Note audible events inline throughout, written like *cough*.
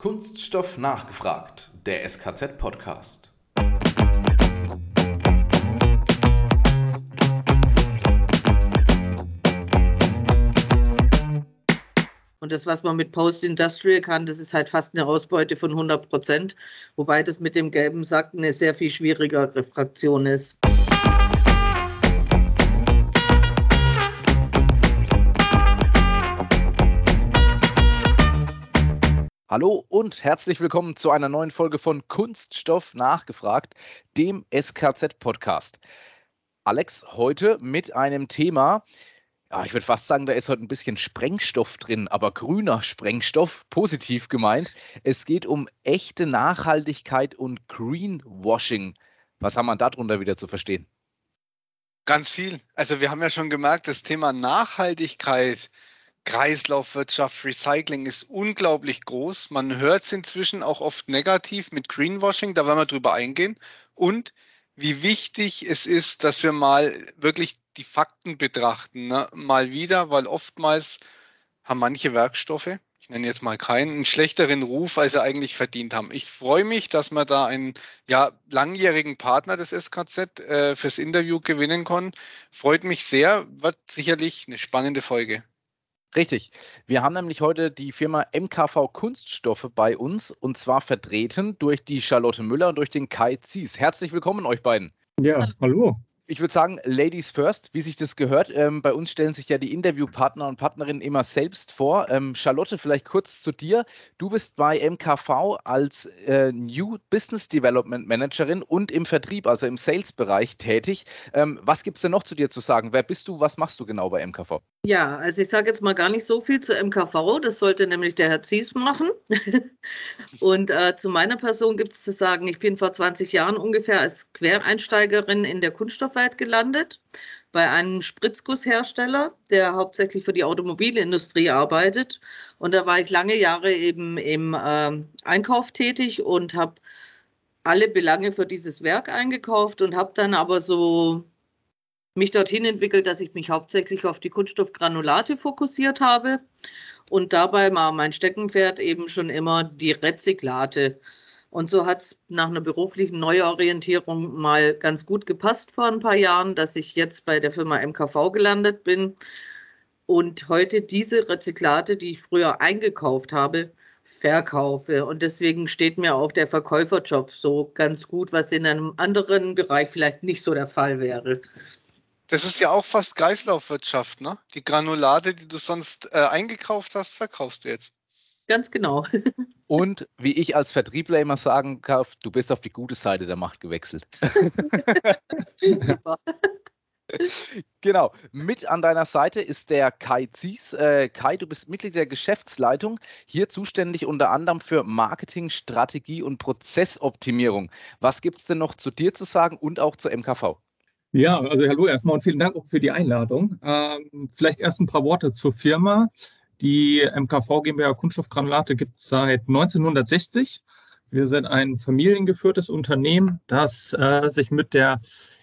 Kunststoff nachgefragt, der SKZ-Podcast. Und das, was man mit Post-Industrial kann, das ist halt fast eine Ausbeute von 100 Prozent, wobei das mit dem gelben Sack eine sehr viel schwierigere Fraktion ist. Hallo und herzlich willkommen zu einer neuen Folge von Kunststoff nachgefragt, dem SKZ-Podcast. Alex, heute mit einem Thema, ja, ich würde fast sagen, da ist heute ein bisschen Sprengstoff drin, aber grüner Sprengstoff, positiv gemeint. Es geht um echte Nachhaltigkeit und Greenwashing. Was haben wir darunter wieder zu verstehen? Ganz viel. Also wir haben ja schon gemerkt, das Thema Nachhaltigkeit Kreislaufwirtschaft, Recycling ist unglaublich groß. Man hört es inzwischen auch oft negativ mit Greenwashing, da werden wir drüber eingehen. Und wie wichtig es ist, dass wir mal wirklich die Fakten betrachten. Ne? Mal wieder, weil oftmals haben manche Werkstoffe, ich nenne jetzt mal keinen, einen schlechteren Ruf, als sie eigentlich verdient haben. Ich freue mich, dass wir da einen ja, langjährigen Partner des SKZ äh, fürs Interview gewinnen konnten. Freut mich sehr, wird sicherlich eine spannende Folge. Richtig. Wir haben nämlich heute die Firma MKV Kunststoffe bei uns und zwar vertreten durch die Charlotte Müller und durch den Kai Zies. Herzlich willkommen euch beiden. Ja, hallo ich würde sagen, Ladies first, wie sich das gehört. Ähm, bei uns stellen sich ja die Interviewpartner und Partnerinnen immer selbst vor. Ähm, Charlotte, vielleicht kurz zu dir. Du bist bei MKV als äh, New Business Development Managerin und im Vertrieb, also im Sales-Bereich tätig. Ähm, was gibt es denn noch zu dir zu sagen? Wer bist du? Was machst du genau bei MKV? Ja, also ich sage jetzt mal gar nicht so viel zu MKV. Das sollte nämlich der Herr Zies machen. *laughs* und äh, zu meiner Person gibt es zu sagen, ich bin vor 20 Jahren ungefähr als Quereinsteigerin in der Kunststoff Bielefeld gelandet bei einem Spritzgusshersteller, der hauptsächlich für die Automobilindustrie arbeitet. Und da war ich lange Jahre eben im äh, Einkauf tätig und habe alle Belange für dieses Werk eingekauft und habe dann aber so mich dorthin entwickelt, dass ich mich hauptsächlich auf die Kunststoffgranulate fokussiert habe. Und dabei war mein Steckenpferd eben schon immer die Rezyklate. Und so hat es nach einer beruflichen Neuorientierung mal ganz gut gepasst vor ein paar Jahren, dass ich jetzt bei der Firma MKV gelandet bin und heute diese Rezyklate, die ich früher eingekauft habe, verkaufe. Und deswegen steht mir auch der Verkäuferjob so ganz gut, was in einem anderen Bereich vielleicht nicht so der Fall wäre. Das ist ja auch fast Kreislaufwirtschaft, ne? Die Granulate, die du sonst äh, eingekauft hast, verkaufst du jetzt. Ganz genau. *laughs* Und wie ich als Vertriebler immer sagen kann, du bist auf die gute Seite der Macht gewechselt. *laughs* genau. Mit an deiner Seite ist der Kai Zies. Äh, Kai, du bist Mitglied der Geschäftsleitung, hier zuständig unter anderem für Marketing, Strategie und Prozessoptimierung. Was gibt es denn noch zu dir zu sagen und auch zur MKV? Ja, also hallo erstmal und vielen Dank auch für die Einladung. Ähm, vielleicht erst ein paar Worte zur Firma. Die MKV GmbH Kunststoffgranulate gibt es seit 1960. Wir sind ein familiengeführtes Unternehmen, das äh, sich mit der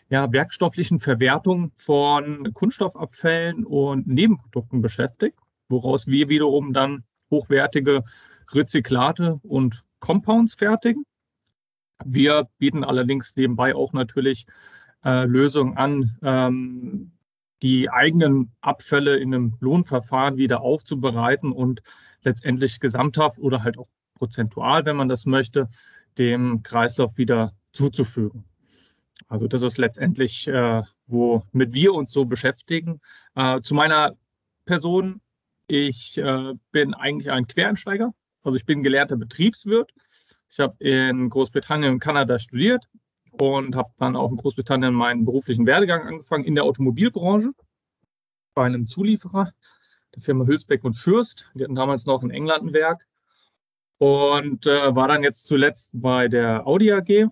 ja, werkstofflichen Verwertung von Kunststoffabfällen und Nebenprodukten beschäftigt, woraus wir wiederum dann hochwertige Rezyklate und Compounds fertigen. Wir bieten allerdings nebenbei auch natürlich äh, Lösungen an, ähm, die eigenen Abfälle in einem Lohnverfahren wieder aufzubereiten und letztendlich gesamthaft oder halt auch prozentual, wenn man das möchte, dem Kreislauf wieder zuzufügen. Also das ist letztendlich, äh, womit wir uns so beschäftigen. Äh, zu meiner Person, ich äh, bin eigentlich ein Quereinsteiger. Also ich bin gelernter Betriebswirt. Ich habe in Großbritannien und Kanada studiert, und habe dann auch in Großbritannien meinen beruflichen Werdegang angefangen in der Automobilbranche bei einem Zulieferer, der Firma Hülsbeck und Fürst. Die hatten damals noch in England ein Werk und äh, war dann jetzt zuletzt bei der Audi AG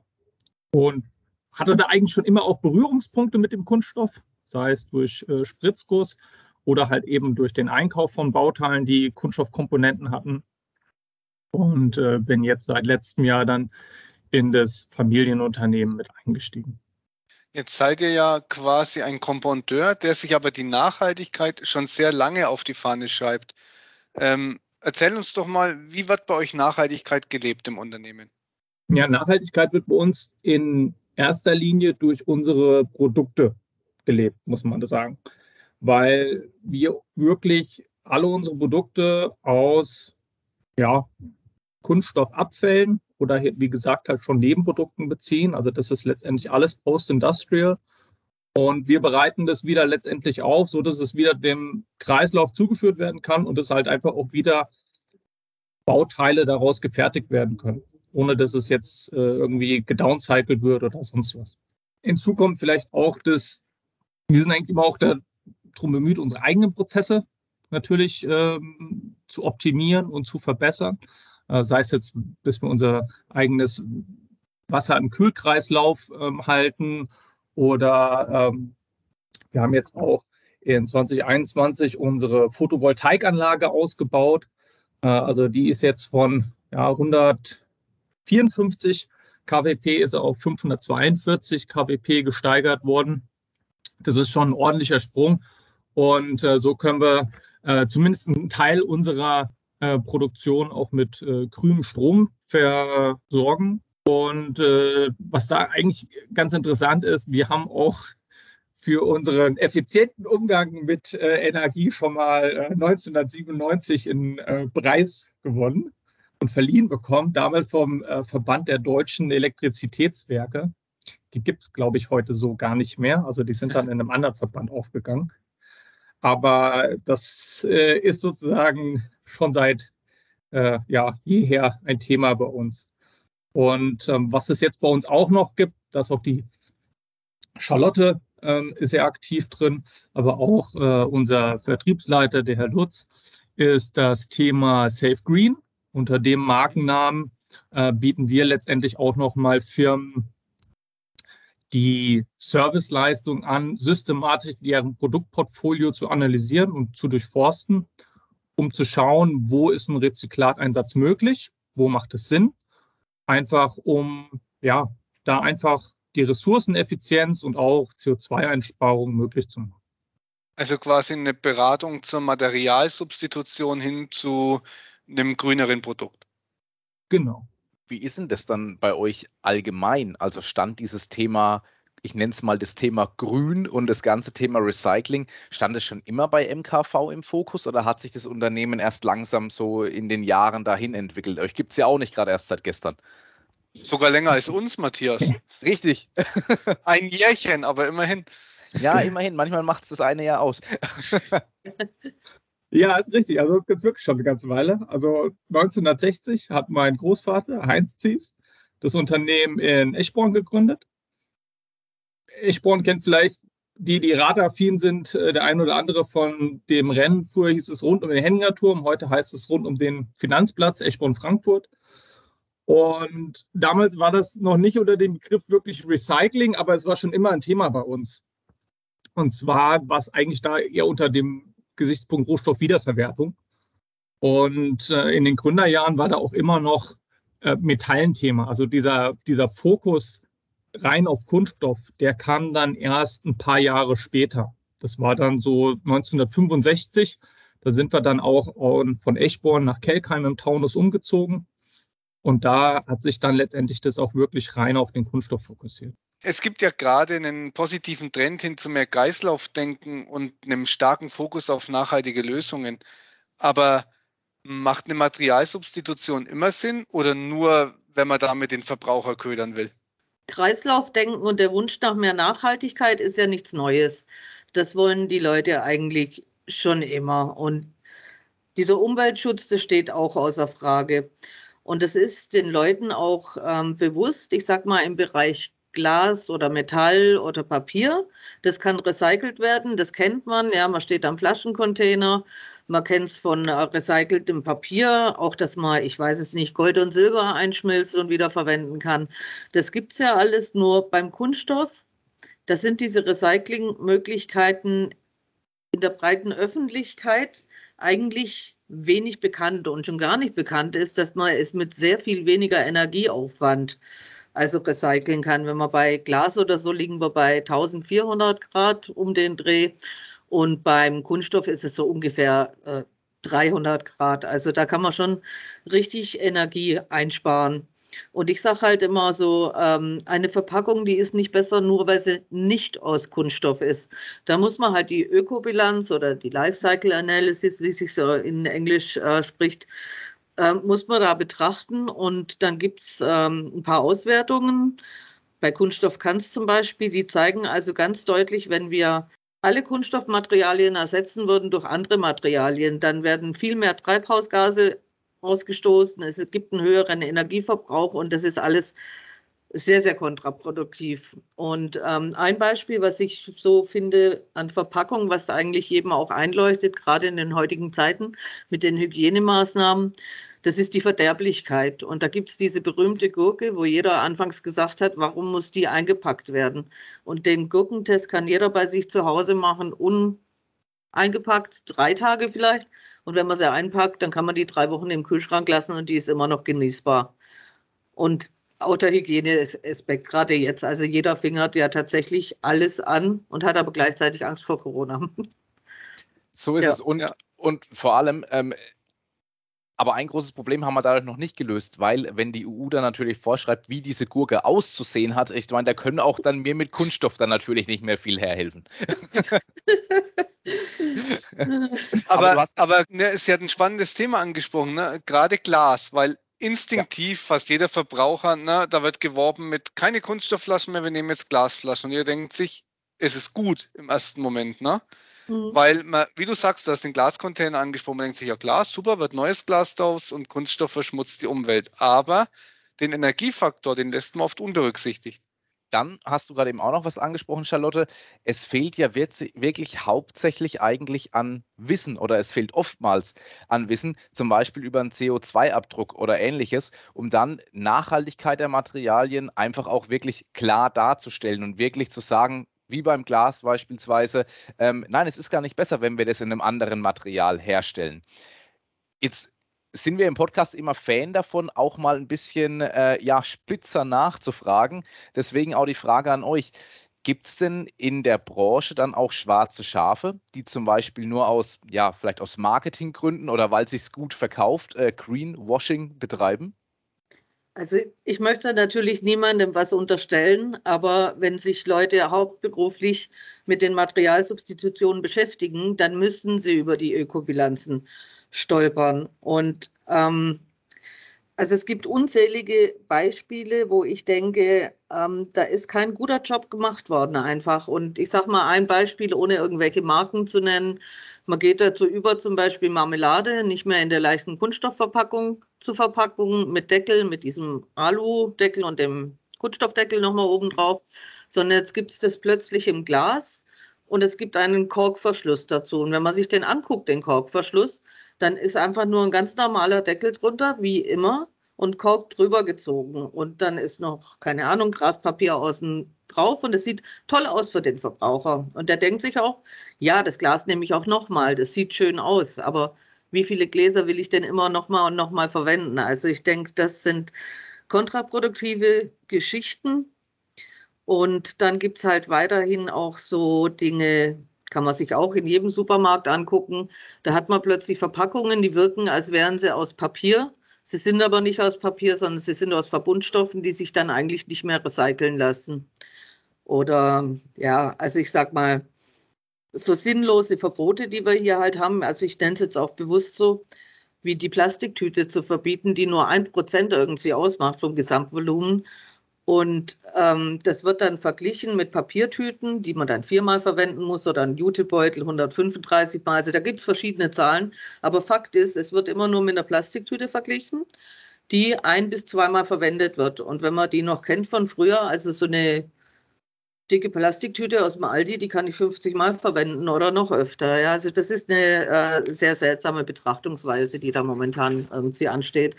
und hatte da eigentlich schon immer auch Berührungspunkte mit dem Kunststoff, sei es durch äh, Spritzguss oder halt eben durch den Einkauf von Bauteilen, die Kunststoffkomponenten hatten. Und äh, bin jetzt seit letztem Jahr dann in das Familienunternehmen mit eingestiegen. Jetzt seid ihr ja quasi ein Komponteur, der sich aber die Nachhaltigkeit schon sehr lange auf die Fahne schreibt. Ähm, erzähl uns doch mal, wie wird bei euch Nachhaltigkeit gelebt im Unternehmen? Ja, Nachhaltigkeit wird bei uns in erster Linie durch unsere Produkte gelebt, muss man das sagen. Weil wir wirklich alle unsere Produkte aus ja, Kunststoffabfällen oder wie gesagt halt schon Nebenprodukten beziehen. Also das ist letztendlich alles Post-Industrial. Und wir bereiten das wieder letztendlich auf, so dass es wieder dem Kreislauf zugeführt werden kann und es halt einfach auch wieder Bauteile daraus gefertigt werden können, ohne dass es jetzt äh, irgendwie gedowncycelt wird oder sonst was. Hinzu kommt vielleicht auch das, wir sind eigentlich immer auch darum bemüht, unsere eigenen Prozesse natürlich ähm, zu optimieren und zu verbessern. Äh, sei es jetzt, bis wir unser eigenes Wasser im Kühlkreislauf ähm, halten oder ähm, wir haben jetzt auch in 2021 unsere Photovoltaikanlage ausgebaut. Äh, also die ist jetzt von ja, 154 kWp ist auf 542 kWp gesteigert worden. Das ist schon ein ordentlicher Sprung. Und äh, so können wir äh, zumindest einen Teil unserer äh, Produktion auch mit äh, grünem Strom versorgen. Und äh, was da eigentlich ganz interessant ist, wir haben auch für unseren effizienten Umgang mit äh, Energie schon mal äh, 1997 einen äh, Preis gewonnen und verliehen bekommen, damals vom Verband der deutschen Elektrizitätswerke. Die gibt es, glaube ich, heute so gar nicht mehr. Also die sind dann in einem anderen Verband aufgegangen. Aber das äh, ist sozusagen schon seit äh, ja, jeher ein Thema bei uns. Und ähm, was es jetzt bei uns auch noch gibt, dass auch die Charlotte ähm, ist sehr aktiv drin, aber auch äh, unser Vertriebsleiter, der Herr Lutz, ist das Thema Safe Green. Unter dem Markennamen äh, bieten wir letztendlich auch nochmal Firmen die Serviceleistung an, systematisch deren Produktportfolio zu analysieren und zu durchforsten, um zu schauen, wo ist ein Rezyklateinsatz möglich, wo macht es Sinn, einfach um ja da einfach die Ressourceneffizienz und auch CO2-Einsparung möglich zu machen. Also quasi eine Beratung zur Materialsubstitution hin zu einem grüneren Produkt. Genau. Wie ist denn das dann bei euch allgemein? Also stand dieses Thema, ich nenne es mal das Thema Grün und das ganze Thema Recycling, stand es schon immer bei MKV im Fokus oder hat sich das Unternehmen erst langsam so in den Jahren dahin entwickelt? Euch gibt es ja auch nicht gerade erst seit gestern. Sogar länger als uns, Matthias. *laughs* Richtig. *laughs* Ein Jährchen, aber immerhin. Ja, immerhin. Manchmal macht es das eine Jahr aus. *laughs* Ja, ist richtig. Also es gibt wirklich schon eine ganze Weile. Also 1960 hat mein Großvater Heinz Zies das Unternehmen in Eschborn gegründet. Eschborn kennt vielleicht die, die radaffin sind, äh, der ein oder andere von dem Rennen. Früher hieß es rund um den Henningerturm, heute heißt es rund um den Finanzplatz Eschborn-Frankfurt. Und damals war das noch nicht unter dem Begriff wirklich Recycling, aber es war schon immer ein Thema bei uns. Und zwar was eigentlich da eher unter dem Gesichtspunkt Rohstoffwiederverwertung. Und äh, in den Gründerjahren war da auch immer noch äh, Metallenthema. Also dieser, dieser Fokus rein auf Kunststoff, der kam dann erst ein paar Jahre später. Das war dann so 1965. Da sind wir dann auch von Eschborn nach Kelkheim im Taunus umgezogen. Und da hat sich dann letztendlich das auch wirklich rein auf den Kunststoff fokussiert. Es gibt ja gerade einen positiven Trend hin zu mehr Kreislaufdenken und einem starken Fokus auf nachhaltige Lösungen. Aber macht eine Materialsubstitution immer Sinn oder nur, wenn man damit den Verbraucher ködern will? Kreislaufdenken und der Wunsch nach mehr Nachhaltigkeit ist ja nichts Neues. Das wollen die Leute eigentlich schon immer. Und dieser Umweltschutz, das steht auch außer Frage. Und das ist den Leuten auch ähm, bewusst, ich sag mal im Bereich Glas oder Metall oder Papier. Das kann recycelt werden, das kennt man. Ja, man steht am Flaschencontainer. Man kennt es von recyceltem Papier, auch dass man, ich weiß es nicht, Gold und Silber einschmilzt und wieder verwenden kann. Das gibt es ja alles nur beim Kunststoff. Das sind diese Recyclingmöglichkeiten in der breiten Öffentlichkeit eigentlich wenig bekannt und schon gar nicht bekannt ist, dass man es mit sehr viel weniger Energieaufwand also recyceln kann. Wenn wir bei Glas oder so liegen wir bei 1400 Grad um den Dreh und beim Kunststoff ist es so ungefähr äh, 300 Grad. Also da kann man schon richtig Energie einsparen. Und ich sage halt immer so, ähm, eine Verpackung, die ist nicht besser, nur weil sie nicht aus Kunststoff ist. Da muss man halt die Ökobilanz oder die Lifecycle Analysis, wie sich so in Englisch äh, spricht, äh, muss man da betrachten. Und dann gibt es ähm, ein paar Auswertungen. Bei Kunststoff kann es zum Beispiel, die zeigen also ganz deutlich, wenn wir alle Kunststoffmaterialien ersetzen würden durch andere Materialien, dann werden viel mehr Treibhausgase ausgestoßen. Es gibt einen höheren Energieverbrauch und das ist alles sehr, sehr kontraproduktiv. Und ähm, ein Beispiel, was ich so finde an Verpackung, was eigentlich jedem auch einleuchtet, gerade in den heutigen Zeiten mit den Hygienemaßnahmen, das ist die Verderblichkeit. Und da gibt es diese berühmte Gurke, wo jeder anfangs gesagt hat, warum muss die eingepackt werden? Und den Gurkentest kann jeder bei sich zu Hause machen, uneingepackt, drei Tage vielleicht. Und wenn man sie einpackt, dann kann man die drei Wochen im Kühlschrank lassen und die ist immer noch genießbar. Und auch der Hygieneaspekt, gerade jetzt. Also jeder fingert ja tatsächlich alles an und hat aber gleichzeitig Angst vor Corona. So ist ja, es. Und, ja. und vor allem, ähm, aber ein großes Problem haben wir dadurch noch nicht gelöst, weil wenn die EU dann natürlich vorschreibt, wie diese Gurke auszusehen hat, ich meine, da können auch dann mir mit Kunststoff dann natürlich nicht mehr viel herhelfen. *laughs* aber aber, aber ne, Sie hat ein spannendes Thema angesprochen, ne? gerade Glas, weil instinktiv ja. fast jeder Verbraucher, ne, da wird geworben mit keine Kunststoffflaschen mehr, wir nehmen jetzt Glasflaschen. Und ihr denkt sich, es ist gut im ersten Moment, ne? Mhm. Weil, man, wie du sagst, du hast den Glascontainer angesprochen, man denkt sich, ja Glas, super, wird neues Glas draus und Kunststoff verschmutzt die Umwelt. Aber den Energiefaktor, den lässt man oft unberücksichtigt. Dann hast du gerade eben auch noch was angesprochen, Charlotte. Es fehlt ja wirklich hauptsächlich eigentlich an Wissen oder es fehlt oftmals an Wissen, zum Beispiel über einen CO2-Abdruck oder ähnliches, um dann Nachhaltigkeit der Materialien einfach auch wirklich klar darzustellen und wirklich zu sagen, wie beim Glas beispielsweise, ähm, nein, es ist gar nicht besser, wenn wir das in einem anderen Material herstellen. Jetzt sind wir im Podcast immer Fan davon, auch mal ein bisschen äh, ja, spitzer nachzufragen. Deswegen auch die Frage an euch. Gibt es denn in der Branche dann auch schwarze Schafe, die zum Beispiel nur aus, ja, vielleicht aus Marketinggründen oder weil es sich gut verkauft, äh, Greenwashing betreiben? Also ich möchte natürlich niemandem was unterstellen, aber wenn sich Leute hauptberuflich mit den Materialsubstitutionen beschäftigen, dann müssen sie über die Ökobilanzen stolpern. Und ähm, also es gibt unzählige Beispiele, wo ich denke, ähm, da ist kein guter Job gemacht worden einfach. Und ich sage mal ein Beispiel, ohne irgendwelche Marken zu nennen. Man geht dazu über, zum Beispiel Marmelade nicht mehr in der leichten Kunststoffverpackung zu verpacken, mit Deckel, mit diesem Alu-Deckel und dem Kunststoffdeckel nochmal oben drauf, sondern jetzt gibt es das plötzlich im Glas und es gibt einen Korkverschluss dazu. Und wenn man sich den anguckt, den Korkverschluss, dann ist einfach nur ein ganz normaler Deckel drunter, wie immer, und Kork drüber gezogen. Und dann ist noch, keine Ahnung, Graspapier außen drauf und es sieht toll aus für den Verbraucher. Und der denkt sich auch, ja, das Glas nehme ich auch nochmal, das sieht schön aus, aber wie viele Gläser will ich denn immer nochmal und nochmal verwenden? Also ich denke, das sind kontraproduktive Geschichten. Und dann gibt es halt weiterhin auch so Dinge, kann man sich auch in jedem Supermarkt angucken. Da hat man plötzlich Verpackungen, die wirken, als wären sie aus Papier. Sie sind aber nicht aus Papier, sondern sie sind aus Verbundstoffen, die sich dann eigentlich nicht mehr recyceln lassen. Oder ja, also ich sag mal, so sinnlose Verbote, die wir hier halt haben, also ich nenne es jetzt auch bewusst so, wie die Plastiktüte zu verbieten, die nur ein Prozent irgendwie ausmacht vom Gesamtvolumen und ähm, das wird dann verglichen mit Papiertüten, die man dann viermal verwenden muss oder ein Jutebeutel 135 Mal. Also da gibt es verschiedene Zahlen. Aber Fakt ist, es wird immer nur mit einer Plastiktüte verglichen, die ein bis zweimal verwendet wird. Und wenn man die noch kennt von früher, also so eine dicke Plastiktüte aus dem Aldi, die kann ich 50 Mal verwenden oder noch öfter. Ja, also das ist eine äh, sehr seltsame Betrachtungsweise, die da momentan irgendwie ansteht.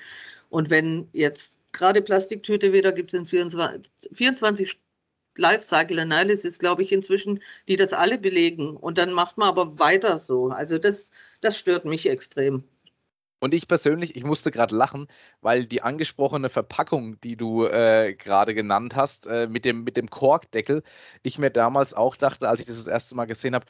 Und wenn jetzt gerade Plastiktüte wieder gibt es in 24, 24 Lifecycle Analysis, glaube ich, inzwischen, die das alle belegen. Und dann macht man aber weiter so. Also das, das stört mich extrem. Und ich persönlich, ich musste gerade lachen, weil die angesprochene Verpackung, die du äh, gerade genannt hast, äh, mit, dem, mit dem Korkdeckel, ich mir damals auch dachte, als ich das das erste Mal gesehen habe,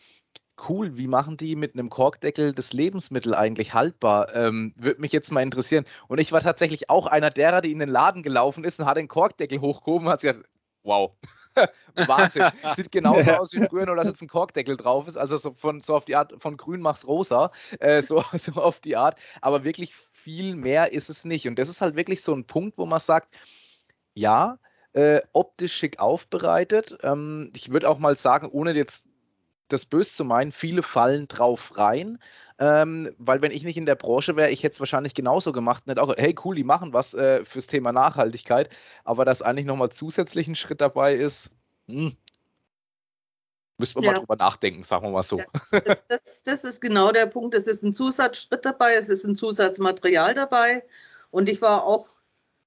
cool, wie machen die mit einem Korkdeckel das Lebensmittel eigentlich haltbar? Ähm, Würde mich jetzt mal interessieren. Und ich war tatsächlich auch einer derer, die in den Laden gelaufen ist und hat den Korkdeckel hochgehoben und hat sich gesagt, wow. *laughs* Wahnsinn. Sieht genauso aus wie früher, nur dass jetzt ein Korkdeckel drauf ist. Also so, von, so auf die Art von grün mach's rosa. Äh, so, *laughs* so auf die Art. Aber wirklich viel mehr ist es nicht. Und das ist halt wirklich so ein Punkt, wo man sagt, ja, äh, optisch schick aufbereitet. Ähm, ich würde auch mal sagen, ohne jetzt das böse zu meinen, viele fallen drauf rein. Ähm, weil wenn ich nicht in der Branche wäre, ich hätte es wahrscheinlich genauso gemacht. Nicht auch, hey cool, die machen was äh, fürs Thema Nachhaltigkeit, aber dass eigentlich nochmal zusätzlich ein Schritt dabei ist, hm, müssen wir ja. mal drüber nachdenken, sagen wir mal so. Das, das, das, ist genau der Punkt. Es ist ein Zusatzschritt dabei, es ist ein Zusatzmaterial dabei. Und ich war auch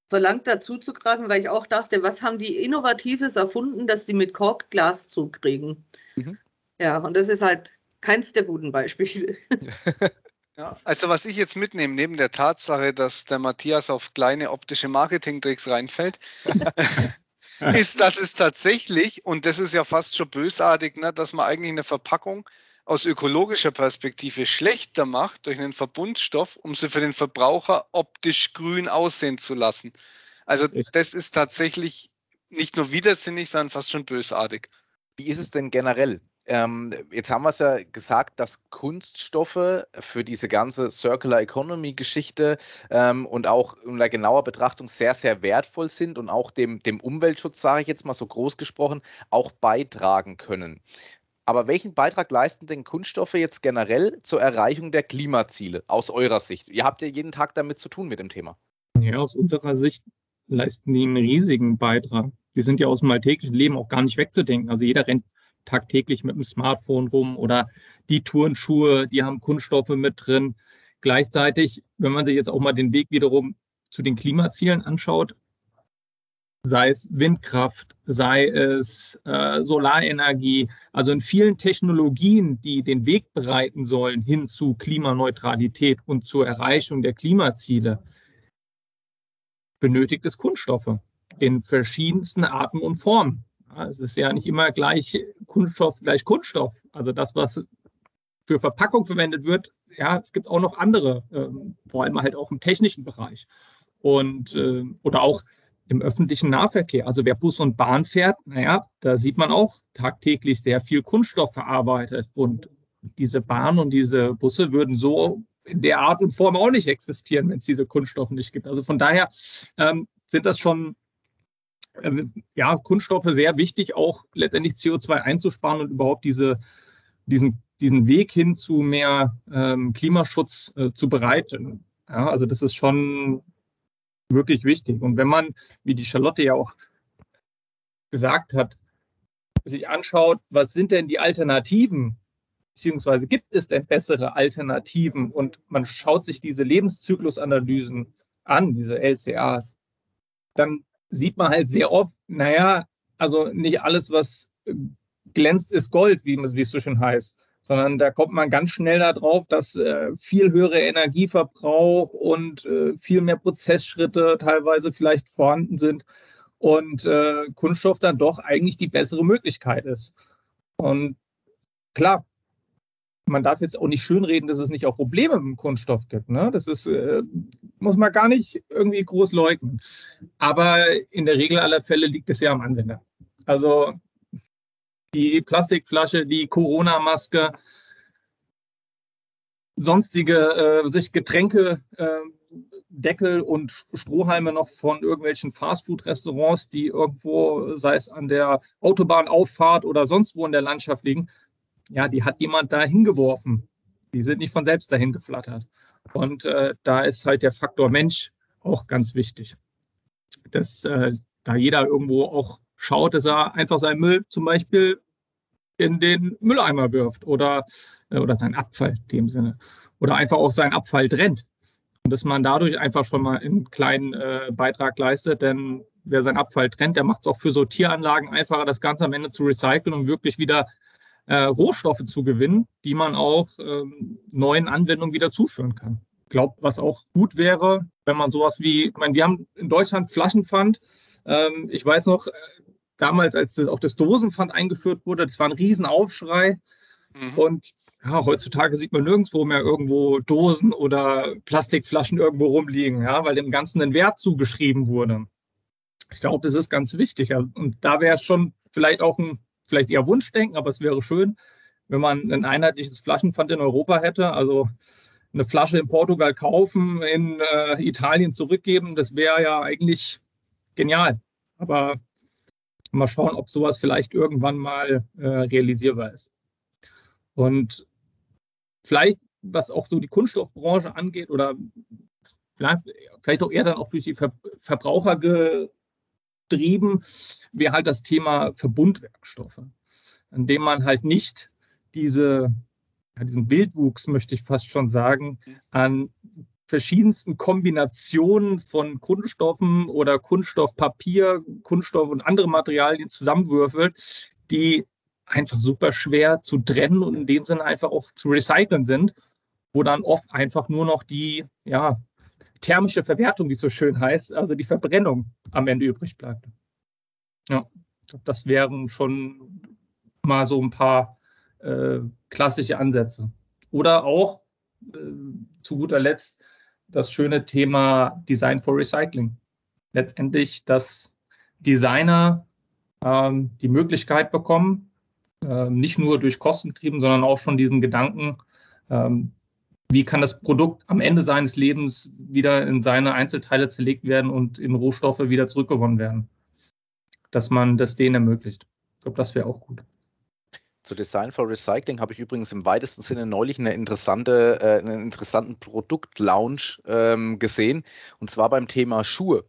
verlangt dazu zu greifen, weil ich auch dachte, was haben die Innovatives erfunden, dass die mit Kork Glas zukriegen. Mhm. Ja, und das ist halt keins der guten Beispiele. *laughs* Ja, also was ich jetzt mitnehme, neben der Tatsache, dass der Matthias auf kleine optische Marketing-Tricks reinfällt, *laughs* ist, dass es tatsächlich, und das ist ja fast schon bösartig, ne, dass man eigentlich eine Verpackung aus ökologischer Perspektive schlechter macht durch einen Verbundstoff, um sie für den Verbraucher optisch grün aussehen zu lassen. Also das ist tatsächlich nicht nur widersinnig, sondern fast schon bösartig. Wie ist es denn generell? Ähm, jetzt haben wir es ja gesagt, dass Kunststoffe für diese ganze Circular Economy Geschichte ähm, und auch unter genauer Betrachtung sehr, sehr wertvoll sind und auch dem, dem Umweltschutz, sage ich jetzt mal so groß gesprochen, auch beitragen können. Aber welchen Beitrag leisten denn Kunststoffe jetzt generell zur Erreichung der Klimaziele aus eurer Sicht? Ihr habt ja jeden Tag damit zu tun mit dem Thema. Ja, aus unserer Sicht leisten die einen riesigen Beitrag. Die sind ja aus dem alltäglichen Leben auch gar nicht wegzudenken. Also jeder rennt tagtäglich mit dem Smartphone rum oder die Turnschuhe, die haben Kunststoffe mit drin. Gleichzeitig, wenn man sich jetzt auch mal den Weg wiederum zu den Klimazielen anschaut, sei es Windkraft, sei es äh, Solarenergie, also in vielen Technologien, die den Weg bereiten sollen hin zu Klimaneutralität und zur Erreichung der Klimaziele, benötigt es Kunststoffe in verschiedensten Arten und Formen. Es ist ja nicht immer gleich Kunststoff gleich Kunststoff. Also das, was für Verpackung verwendet wird, ja, es gibt auch noch andere, ähm, vor allem halt auch im technischen Bereich. Und äh, oder auch im öffentlichen Nahverkehr. Also wer Bus und Bahn fährt, naja, da sieht man auch tagtäglich sehr viel Kunststoff verarbeitet. Und diese Bahn und diese Busse würden so in der Art und Form auch nicht existieren, wenn es diese Kunststoffe nicht gibt. Also von daher ähm, sind das schon äh, ja, Kunststoffe sehr wichtig, auch letztendlich CO2 einzusparen und überhaupt diese, diesen, diesen Weg hin zu mehr ähm, Klimaschutz äh, zu bereiten. Ja, also das ist schon wirklich wichtig. Und wenn man, wie die Charlotte ja auch gesagt hat, sich anschaut, was sind denn die Alternativen, beziehungsweise gibt es denn bessere Alternativen und man schaut sich diese Lebenszyklusanalysen an, diese LCAs, dann sieht man halt sehr oft, naja, also nicht alles, was glänzt, ist Gold, wie, wie es so schön heißt, sondern da kommt man ganz schnell darauf, dass äh, viel höhere Energieverbrauch und äh, viel mehr Prozessschritte teilweise vielleicht vorhanden sind und äh, Kunststoff dann doch eigentlich die bessere Möglichkeit ist. Und klar, man darf jetzt auch nicht schönreden, dass es nicht auch Probleme mit dem Kunststoff gibt. Ne? Das ist, äh, muss man gar nicht irgendwie groß leugnen. Aber in der Regel aller Fälle liegt es ja am Anwender. Also die Plastikflasche, die Corona-Maske, sonstige äh, sich Getränke, äh, Deckel und Strohhalme noch von irgendwelchen Fastfood-Restaurants, die irgendwo, sei es an der Autobahnauffahrt oder sonst wo in der Landschaft liegen, ja, die hat jemand da hingeworfen. Die sind nicht von selbst dahin geflattert. Und äh, da ist halt der Faktor Mensch auch ganz wichtig. Dass äh, da jeder irgendwo auch schaut, dass er einfach seinen Müll zum Beispiel in den Mülleimer wirft oder, äh, oder seinen Abfall in dem Sinne. Oder einfach auch seinen Abfall trennt. Und dass man dadurch einfach schon mal einen kleinen äh, Beitrag leistet, denn wer seinen Abfall trennt, der macht es auch für Sortieranlagen einfacher, das Ganze am Ende zu recyceln und wirklich wieder äh, Rohstoffe zu gewinnen, die man auch ähm, neuen Anwendungen wieder zuführen kann. Ich glaube, was auch gut wäre, wenn man sowas wie, ich meine, wir haben in Deutschland Flaschenpfand. Ähm, ich weiß noch, äh, damals, als das, auch das Dosenpfand eingeführt wurde, das war ein Riesenaufschrei. Mhm. Und ja, heutzutage sieht man nirgendwo mehr irgendwo Dosen oder Plastikflaschen irgendwo rumliegen, ja, weil dem Ganzen ein Wert zugeschrieben wurde. Ich glaube, das ist ganz wichtig. Ja. Und da wäre es schon vielleicht auch ein, vielleicht eher Wunschdenken, aber es wäre schön, wenn man ein einheitliches Flaschenpfand in Europa hätte. Also eine Flasche in Portugal kaufen, in äh, Italien zurückgeben, das wäre ja eigentlich genial. Aber mal schauen, ob sowas vielleicht irgendwann mal äh, realisierbar ist. Und vielleicht, was auch so die Kunststoffbranche angeht, oder vielleicht, vielleicht auch eher dann auch durch die Ver Verbraucher getrieben, wäre halt das Thema Verbundwerkstoffe, an dem man halt nicht diese, ja, diesen Wildwuchs, möchte ich fast schon sagen, an verschiedensten Kombinationen von Kunststoffen oder Kunststoffpapier, Kunststoff und andere Materialien zusammenwürfelt, die einfach super schwer zu trennen und in dem Sinne einfach auch zu recyceln sind, wo dann oft einfach nur noch die ja, thermische Verwertung, wie es so schön heißt, also die Verbrennung am Ende übrig bleibt. Ja, das wären schon mal so ein paar äh, klassische Ansätze. Oder auch äh, zu guter Letzt das schöne Thema Design for Recycling. Letztendlich, dass Designer ähm, die Möglichkeit bekommen, äh, nicht nur durch Kostentrieben, sondern auch schon diesen Gedanken, ähm, wie kann das Produkt am Ende seines Lebens wieder in seine Einzelteile zerlegt werden und in Rohstoffe wieder zurückgewonnen werden. Dass man das denen ermöglicht. Ich glaube, das wäre auch gut. Zu Design for Recycling habe ich übrigens im weitesten Sinne neulich eine interessante, äh, einen interessanten Produktlaunch ähm, gesehen, und zwar beim Thema Schuhe.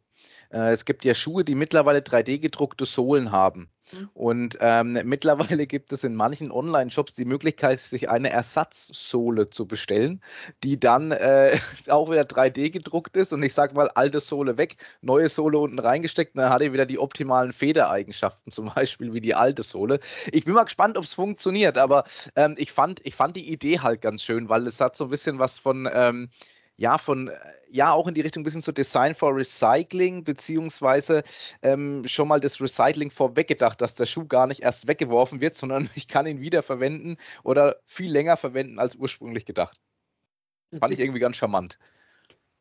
Äh, es gibt ja Schuhe, die mittlerweile 3D-gedruckte Sohlen haben. Mhm. Und ähm, mittlerweile gibt es in manchen Online-Shops die Möglichkeit, sich eine Ersatzsohle zu bestellen, die dann äh, *laughs* auch wieder 3D gedruckt ist und ich sage mal, alte Sohle weg, neue Sohle unten reingesteckt und dann hat er wieder die optimalen Federeigenschaften, *laughs* zum Beispiel wie die alte Sohle. Ich bin mal gespannt, ob es funktioniert, aber ähm, ich, fand, ich fand die Idee halt ganz schön, weil es hat so ein bisschen was von... Ähm, ja, von, ja, auch in die Richtung ein bisschen so Design for Recycling, beziehungsweise ähm, schon mal das Recycling vorweggedacht, dass der Schuh gar nicht erst weggeworfen wird, sondern *laughs* ich kann ihn wiederverwenden oder viel länger verwenden als ursprünglich gedacht. Fand ich irgendwie ganz charmant.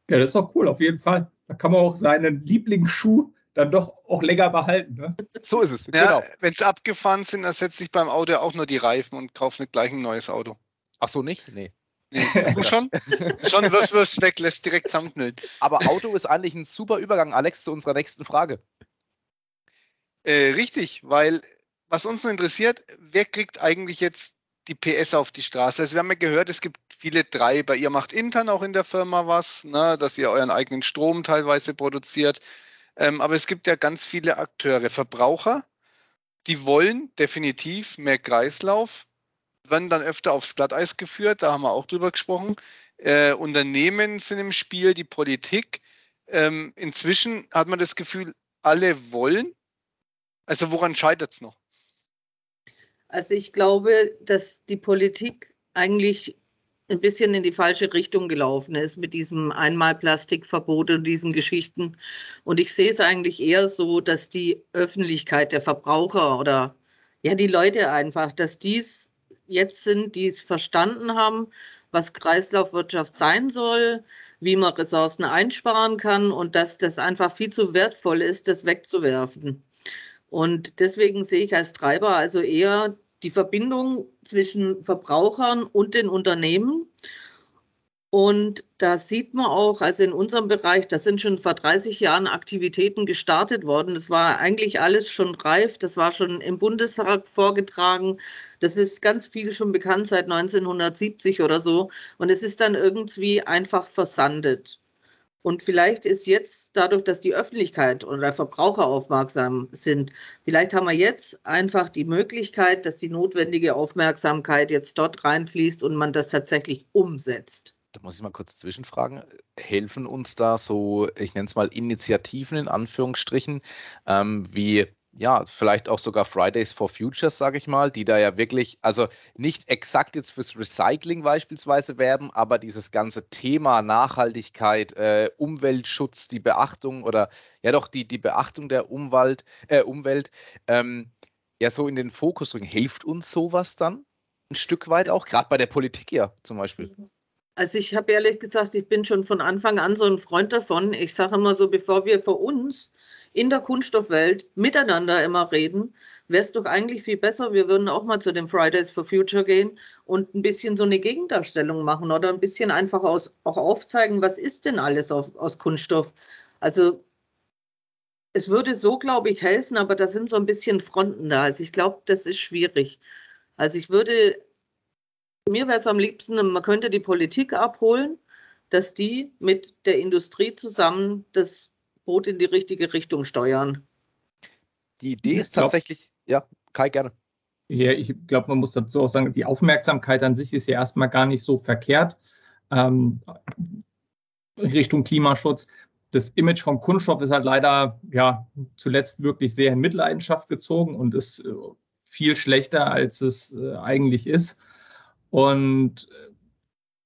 Ja, das ist doch cool, auf jeden Fall. Da kann man auch seinen Lieblingsschuh dann doch auch länger behalten. Ne? So ist es. Ja, genau. Wenn es abgefahren sind, ersetze ich beim Auto auch nur die Reifen und kaufe nicht gleich ein neues Auto. Ach so, nicht? Nee. Nee, *laughs* du schon? schon wirst du es weg, lässt direkt zusammenknüllen. Aber Auto ist eigentlich ein super Übergang, Alex, zu unserer nächsten Frage. Äh, richtig, weil was uns interessiert, wer kriegt eigentlich jetzt die PS auf die Straße? Also wir haben ja gehört, es gibt viele Treiber. Ihr macht intern auch in der Firma was, ne, dass ihr euren eigenen Strom teilweise produziert. Ähm, aber es gibt ja ganz viele Akteure, Verbraucher, die wollen definitiv mehr Kreislauf, werden dann öfter aufs Glatteis geführt, da haben wir auch drüber gesprochen. Äh, Unternehmen sind im Spiel, die Politik. Ähm, inzwischen hat man das Gefühl, alle wollen. Also woran scheitert es noch? Also ich glaube, dass die Politik eigentlich ein bisschen in die falsche Richtung gelaufen ist mit diesem Einmalplastikverbot und diesen Geschichten. Und ich sehe es eigentlich eher so, dass die Öffentlichkeit, der Verbraucher oder ja die Leute einfach, dass dies jetzt sind, die es verstanden haben, was Kreislaufwirtschaft sein soll, wie man Ressourcen einsparen kann und dass das einfach viel zu wertvoll ist, das wegzuwerfen. Und deswegen sehe ich als Treiber also eher die Verbindung zwischen Verbrauchern und den Unternehmen und da sieht man auch, also in unserem Bereich, da sind schon vor 30 Jahren Aktivitäten gestartet worden. Das war eigentlich alles schon reif. Das war schon im Bundestag vorgetragen. Das ist ganz viel schon bekannt seit 1970 oder so. Und es ist dann irgendwie einfach versandet. Und vielleicht ist jetzt dadurch, dass die Öffentlichkeit oder Verbraucher aufmerksam sind, vielleicht haben wir jetzt einfach die Möglichkeit, dass die notwendige Aufmerksamkeit jetzt dort reinfließt und man das tatsächlich umsetzt da muss ich mal kurz zwischenfragen, helfen uns da so, ich nenne es mal Initiativen in Anführungsstrichen, ähm, wie ja, vielleicht auch sogar Fridays for Futures, sage ich mal, die da ja wirklich, also nicht exakt jetzt fürs Recycling beispielsweise werben, aber dieses ganze Thema Nachhaltigkeit, äh, Umweltschutz, die Beachtung oder ja doch die, die Beachtung der Umwelt, äh, Umwelt ähm, ja so in den Fokus bringen. Hilft uns sowas dann? ein Stück weit auch, gerade bei der Politik ja zum Beispiel. Also ich habe ehrlich gesagt, ich bin schon von Anfang an so ein Freund davon. Ich sage immer so, bevor wir für uns in der Kunststoffwelt miteinander immer reden, wäre es doch eigentlich viel besser, wir würden auch mal zu den Fridays for Future gehen und ein bisschen so eine Gegendarstellung machen oder ein bisschen einfach aus, auch aufzeigen, was ist denn alles auf, aus Kunststoff. Also es würde so, glaube ich, helfen, aber da sind so ein bisschen Fronten da. Also ich glaube, das ist schwierig. Also ich würde mir wäre es am liebsten, man könnte die Politik abholen, dass die mit der Industrie zusammen das Boot in die richtige Richtung steuern. Die Idee ist tatsächlich, ja, Kai, gerne. Ja, ich glaube, man muss dazu auch sagen, die Aufmerksamkeit an sich ist ja erstmal gar nicht so verkehrt. Ähm, Richtung Klimaschutz. Das Image vom Kunststoff ist halt leider ja zuletzt wirklich sehr in Mitleidenschaft gezogen und ist äh, viel schlechter, als es äh, eigentlich ist. Und äh,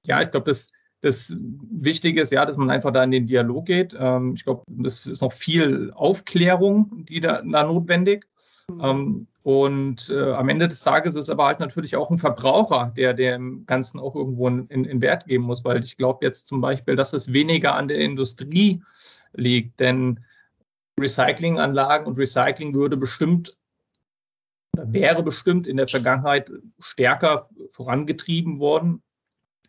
ja, ich glaube, das, das Wichtige ist ja, dass man einfach da in den Dialog geht. Ähm, ich glaube, das ist noch viel Aufklärung, die da, da notwendig. Ähm, und äh, am Ende des Tages ist aber halt natürlich auch ein Verbraucher, der dem Ganzen auch irgendwo in, in Wert geben muss, weil ich glaube jetzt zum Beispiel, dass es weniger an der Industrie liegt, denn Recyclinganlagen und Recycling würde bestimmt wäre bestimmt in der Vergangenheit stärker vorangetrieben worden,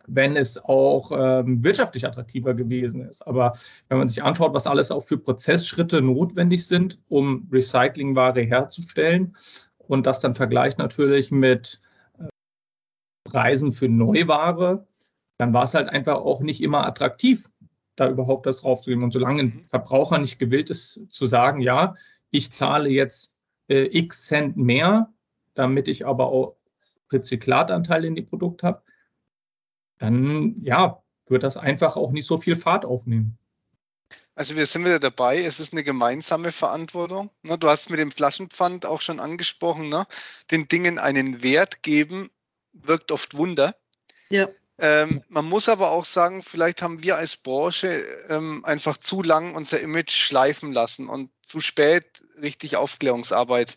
wenn es auch ähm, wirtschaftlich attraktiver gewesen ist. Aber wenn man sich anschaut, was alles auch für Prozessschritte notwendig sind, um Recyclingware herzustellen und das dann vergleicht natürlich mit äh, Preisen für Neuware, dann war es halt einfach auch nicht immer attraktiv, da überhaupt das draufzugeben. Und solange ein Verbraucher nicht gewillt ist zu sagen, ja, ich zahle jetzt äh, x Cent mehr, damit ich aber auch Rezyklatanteil in die Produkt habe, dann ja, wird das einfach auch nicht so viel Fahrt aufnehmen. Also wir sind wieder dabei, es ist eine gemeinsame Verantwortung. Ne? Du hast mit dem Flaschenpfand auch schon angesprochen, ne? den Dingen einen Wert geben, wirkt oft Wunder. Ja. Ähm, man muss aber auch sagen, vielleicht haben wir als Branche ähm, einfach zu lang unser Image schleifen lassen und zu spät richtig Aufklärungsarbeit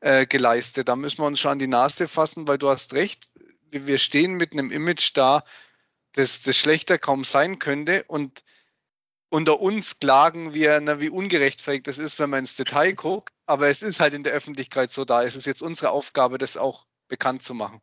äh, geleistet. Da müssen wir uns schon an die Nase fassen, weil du hast recht, wir stehen mit einem Image da, das, das schlechter kaum sein könnte und unter uns klagen wir, na, wie ungerechtfertigt das ist, wenn man ins Detail guckt. Aber es ist halt in der Öffentlichkeit so da. Es ist jetzt unsere Aufgabe, das auch bekannt zu machen.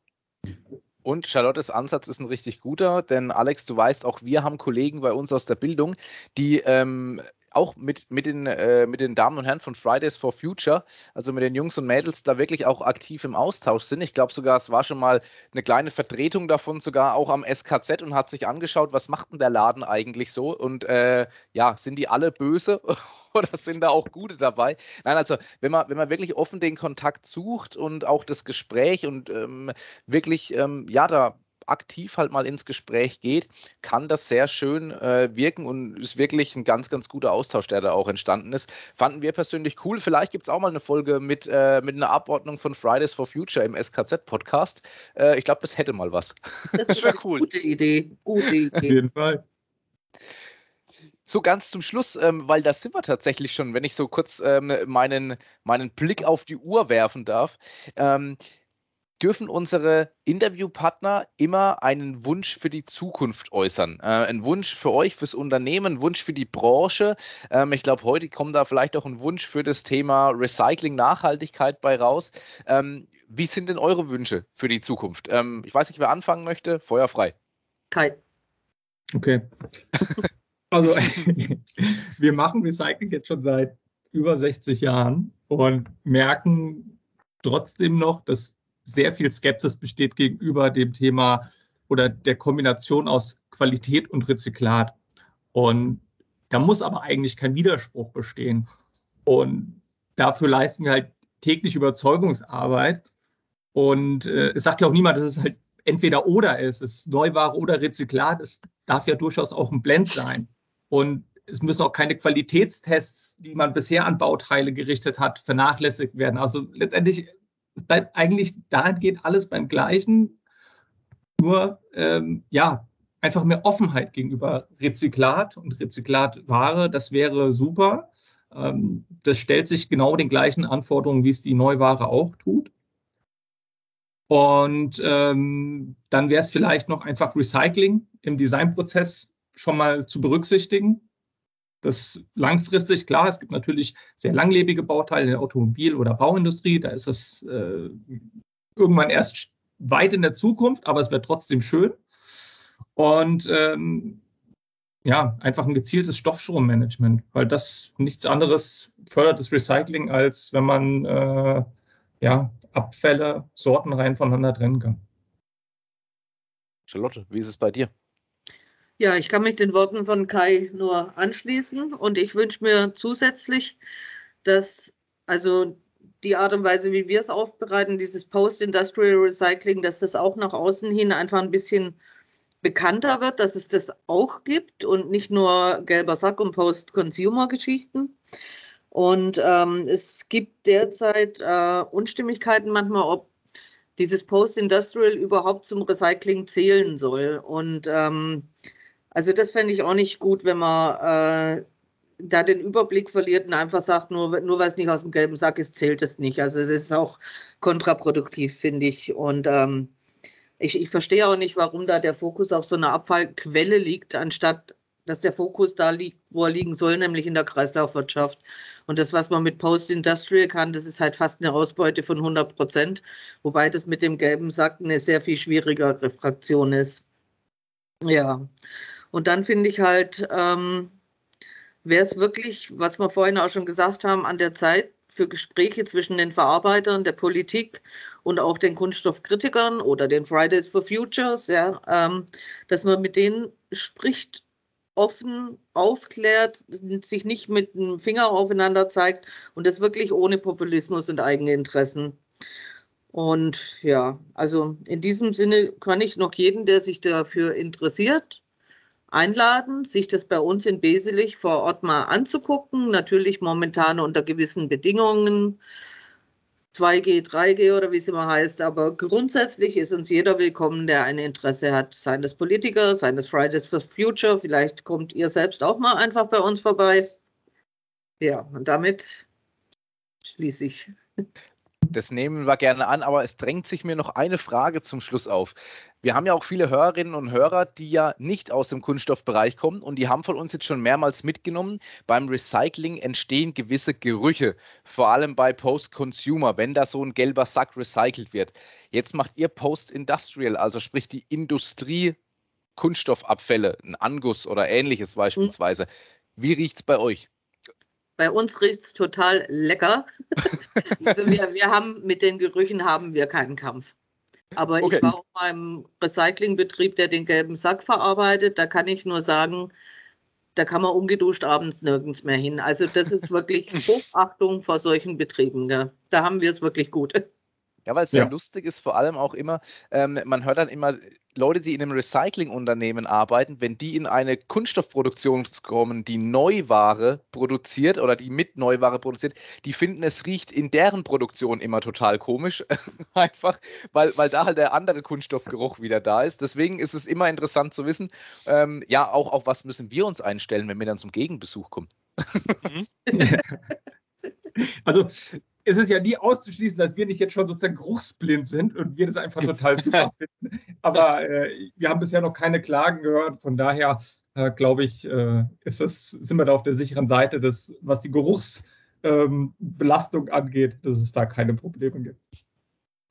Und Charlottes Ansatz ist ein richtig guter, denn Alex, du weißt, auch wir haben Kollegen bei uns aus der Bildung, die ähm, auch mit, mit, den, äh, mit den Damen und Herren von Fridays for Future, also mit den Jungs und Mädels, da wirklich auch aktiv im Austausch sind. Ich glaube sogar, es war schon mal eine kleine Vertretung davon, sogar auch am SKZ und hat sich angeschaut, was macht denn der Laden eigentlich so? Und äh, ja, sind die alle böse *laughs* oder sind da auch gute dabei? Nein, also wenn man, wenn man wirklich offen den Kontakt sucht und auch das Gespräch und ähm, wirklich, ähm, ja, da aktiv halt mal ins Gespräch geht, kann das sehr schön äh, wirken und ist wirklich ein ganz, ganz guter Austausch, der da auch entstanden ist. Fanden wir persönlich cool. Vielleicht gibt es auch mal eine Folge mit, äh, mit einer Abordnung von Fridays for Future im SKZ-Podcast. Äh, ich glaube, das hätte mal was. Das *laughs* wäre cool. Gute Idee. Gute Idee. Auf jeden Fall. So ganz zum Schluss, ähm, weil da sind wir tatsächlich schon, wenn ich so kurz ähm, meinen, meinen Blick auf die Uhr werfen darf. Ähm, dürfen unsere Interviewpartner immer einen Wunsch für die Zukunft äußern. Äh, ein Wunsch für euch, fürs Unternehmen, ein Wunsch für die Branche. Ähm, ich glaube, heute kommt da vielleicht auch ein Wunsch für das Thema Recycling, Nachhaltigkeit bei raus. Ähm, wie sind denn eure Wünsche für die Zukunft? Ähm, ich weiß nicht, wer anfangen möchte. Feuer frei. Kai. Okay. *laughs* also, *laughs* wir machen Recycling jetzt schon seit über 60 Jahren und merken trotzdem noch, dass sehr viel Skepsis besteht gegenüber dem Thema oder der Kombination aus Qualität und Rezyklat. Und da muss aber eigentlich kein Widerspruch bestehen. Und dafür leisten wir halt täglich Überzeugungsarbeit. Und äh, es sagt ja auch niemand, dass es halt entweder oder ist. Es ist Neuware oder Rezyklat. Es darf ja durchaus auch ein Blend sein. Und es müssen auch keine Qualitätstests, die man bisher an Bauteile gerichtet hat, vernachlässigt werden. Also letztendlich bleibt eigentlich dahingehend alles beim Gleichen. Nur, ähm, ja, einfach mehr Offenheit gegenüber Rezyklat und Rezyklatware. Das wäre super. Ähm, das stellt sich genau den gleichen Anforderungen, wie es die Neuware auch tut. Und ähm, dann wäre es vielleicht noch einfach Recycling im Designprozess schon mal zu berücksichtigen. Das langfristig, klar, es gibt natürlich sehr langlebige Bauteile in der Automobil- oder Bauindustrie, da ist es äh, irgendwann erst weit in der Zukunft, aber es wäre trotzdem schön. Und ähm, ja, einfach ein gezieltes Stoffstrommanagement, weil das nichts anderes fördert das Recycling, als wenn man äh, ja, Abfälle sortenrein voneinander trennen kann. Charlotte, wie ist es bei dir? Ja, ich kann mich den Worten von Kai nur anschließen und ich wünsche mir zusätzlich, dass also die Art und Weise, wie wir es aufbereiten, dieses Post-Industrial Recycling, dass das auch nach außen hin einfach ein bisschen bekannter wird, dass es das auch gibt und nicht nur gelber Sack und Post-Consumer-Geschichten. Und ähm, es gibt derzeit äh, Unstimmigkeiten manchmal, ob dieses Post-Industrial überhaupt zum Recycling zählen soll. Und ähm, also das fände ich auch nicht gut, wenn man äh, da den Überblick verliert und einfach sagt, nur, nur weil es nicht aus dem gelben Sack ist, zählt es nicht. Also das ist auch kontraproduktiv, finde ich. Und ähm, ich, ich verstehe auch nicht, warum da der Fokus auf so einer Abfallquelle liegt, anstatt dass der Fokus da liegt, wo er liegen soll, nämlich in der Kreislaufwirtschaft. Und das, was man mit Post-Industrial kann, das ist halt fast eine Ausbeute von 100 Prozent, wobei das mit dem gelben Sack eine sehr viel schwierigere Fraktion ist. Ja, und dann finde ich halt, ähm, wäre es wirklich, was wir vorhin auch schon gesagt haben, an der Zeit für Gespräche zwischen den Verarbeitern, der Politik und auch den Kunststoffkritikern oder den Fridays for Futures, ja, ähm, dass man mit denen spricht, offen aufklärt, sich nicht mit dem Finger aufeinander zeigt und das wirklich ohne Populismus und eigene Interessen. Und ja, also in diesem Sinne kann ich noch jeden, der sich dafür interessiert, einladen, sich das bei uns in Beselich vor Ort mal anzugucken. Natürlich momentan unter gewissen Bedingungen. 2G, 3G oder wie es immer heißt. Aber grundsätzlich ist uns jeder willkommen, der ein Interesse hat. Seien das Politiker, seien das Fridays for Future. Vielleicht kommt ihr selbst auch mal einfach bei uns vorbei. Ja, und damit schließe ich. Das nehmen wir gerne an, aber es drängt sich mir noch eine Frage zum Schluss auf. Wir haben ja auch viele Hörerinnen und Hörer, die ja nicht aus dem Kunststoffbereich kommen und die haben von uns jetzt schon mehrmals mitgenommen, beim Recycling entstehen gewisse Gerüche, vor allem bei Post-Consumer, wenn da so ein gelber Sack recycelt wird. Jetzt macht ihr Post-Industrial, also sprich die Industrie Kunststoffabfälle, ein Anguss oder ähnliches beispielsweise. Wie riecht es bei euch? Bei uns riecht es total lecker. *laughs* also wir, wir haben mit den Gerüchen haben wir keinen Kampf. Aber okay. ich war auch beim Recyclingbetrieb, der den gelben Sack verarbeitet. Da kann ich nur sagen, da kann man ungeduscht abends nirgends mehr hin. Also das ist wirklich *laughs* Hochachtung vor solchen Betrieben. Gell. Da haben wir es wirklich gut. Ja, weil es ja. lustig ist, vor allem auch immer, ähm, man hört dann immer Leute, die in einem Recyclingunternehmen arbeiten, wenn die in eine Kunststoffproduktion kommen, die Neuware produziert oder die mit Neuware produziert, die finden, es riecht in deren Produktion immer total komisch. *laughs* Einfach, weil, weil da halt der andere Kunststoffgeruch wieder da ist. Deswegen ist es immer interessant zu wissen, ähm, ja, auch auf was müssen wir uns einstellen, wenn wir dann zum Gegenbesuch kommen. Mhm. *laughs* also es ist ja nie auszuschließen, dass wir nicht jetzt schon sozusagen geruchsblind sind und wir das einfach total *laughs* super finden. Aber äh, wir haben bisher noch keine Klagen gehört. Von daher äh, glaube ich, äh, ist das, sind wir da auf der sicheren Seite, dass, was die Geruchsbelastung ähm, angeht, dass es da keine Probleme gibt.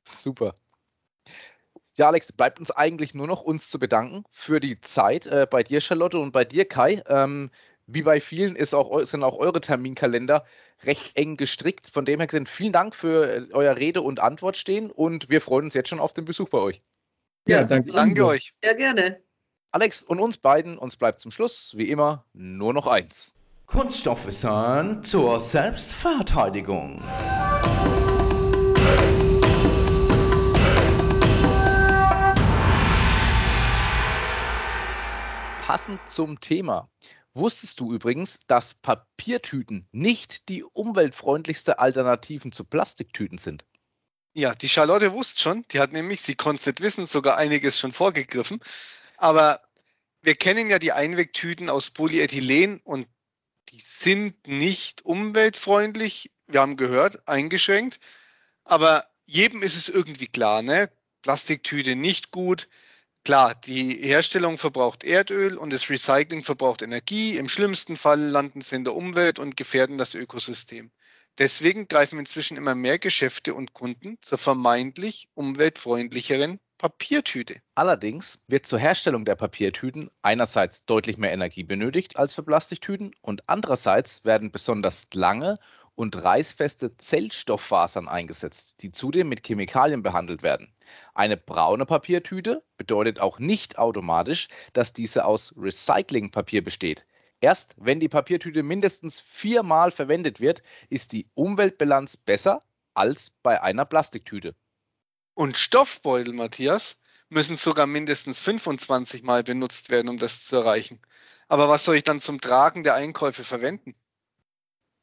Super. Ja, Alex, bleibt uns eigentlich nur noch uns zu bedanken für die Zeit äh, bei dir, Charlotte, und bei dir, Kai. Ähm, wie bei vielen ist auch, sind auch eure Terminkalender recht eng gestrickt. Von dem her gesehen, vielen Dank für äh, euer Rede und Antwort stehen und wir freuen uns jetzt schon auf den Besuch bei euch. Ja, ja danke, danke euch. Sehr gerne. Alex und uns beiden, uns bleibt zum Schluss, wie immer, nur noch eins. Kunststoffwissen zur Selbstverteidigung. Passend zum Thema Wusstest du übrigens, dass Papiertüten nicht die umweltfreundlichste Alternativen zu Plastiktüten sind? Ja, die Charlotte wusste schon. Die hat nämlich, sie konnte nicht wissen, sogar einiges schon vorgegriffen. Aber wir kennen ja die Einwegtüten aus Polyethylen und die sind nicht umweltfreundlich. Wir haben gehört, eingeschränkt. Aber jedem ist es irgendwie klar, ne? Plastiktüte nicht gut. Klar, die Herstellung verbraucht Erdöl und das Recycling verbraucht Energie. Im schlimmsten Fall landen sie in der Umwelt und gefährden das Ökosystem. Deswegen greifen inzwischen immer mehr Geschäfte und Kunden zur vermeintlich umweltfreundlicheren Papiertüte. Allerdings wird zur Herstellung der Papiertüten einerseits deutlich mehr Energie benötigt als für Plastiktüten und andererseits werden besonders lange und reißfeste Zellstofffasern eingesetzt, die zudem mit Chemikalien behandelt werden. Eine braune Papiertüte bedeutet auch nicht automatisch, dass diese aus Recyclingpapier besteht. Erst wenn die Papiertüte mindestens viermal verwendet wird, ist die Umweltbilanz besser als bei einer Plastiktüte. Und Stoffbeutel, Matthias, müssen sogar mindestens 25 Mal benutzt werden, um das zu erreichen. Aber was soll ich dann zum Tragen der Einkäufe verwenden?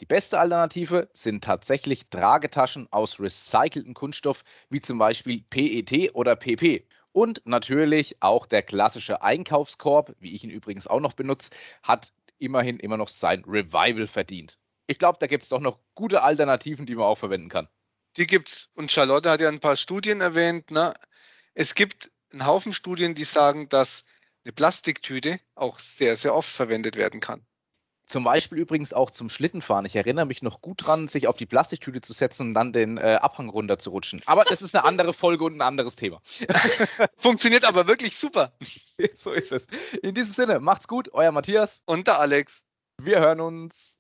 Die beste Alternative sind tatsächlich Tragetaschen aus recyceltem Kunststoff, wie zum Beispiel PET oder PP. Und natürlich auch der klassische Einkaufskorb, wie ich ihn übrigens auch noch benutze, hat immerhin immer noch sein Revival verdient. Ich glaube, da gibt es doch noch gute Alternativen, die man auch verwenden kann. Die gibt's. Und Charlotte hat ja ein paar Studien erwähnt. Ne? Es gibt einen Haufen Studien, die sagen, dass eine Plastiktüte auch sehr, sehr oft verwendet werden kann. Zum Beispiel übrigens auch zum Schlittenfahren. Ich erinnere mich noch gut dran, sich auf die Plastiktüte zu setzen und dann den äh, Abhang runter zu rutschen. Aber das ist eine andere Folge und ein anderes Thema. *laughs* Funktioniert aber wirklich super. *laughs* so ist es. In diesem Sinne, macht's gut, euer Matthias und der Alex. Wir hören uns.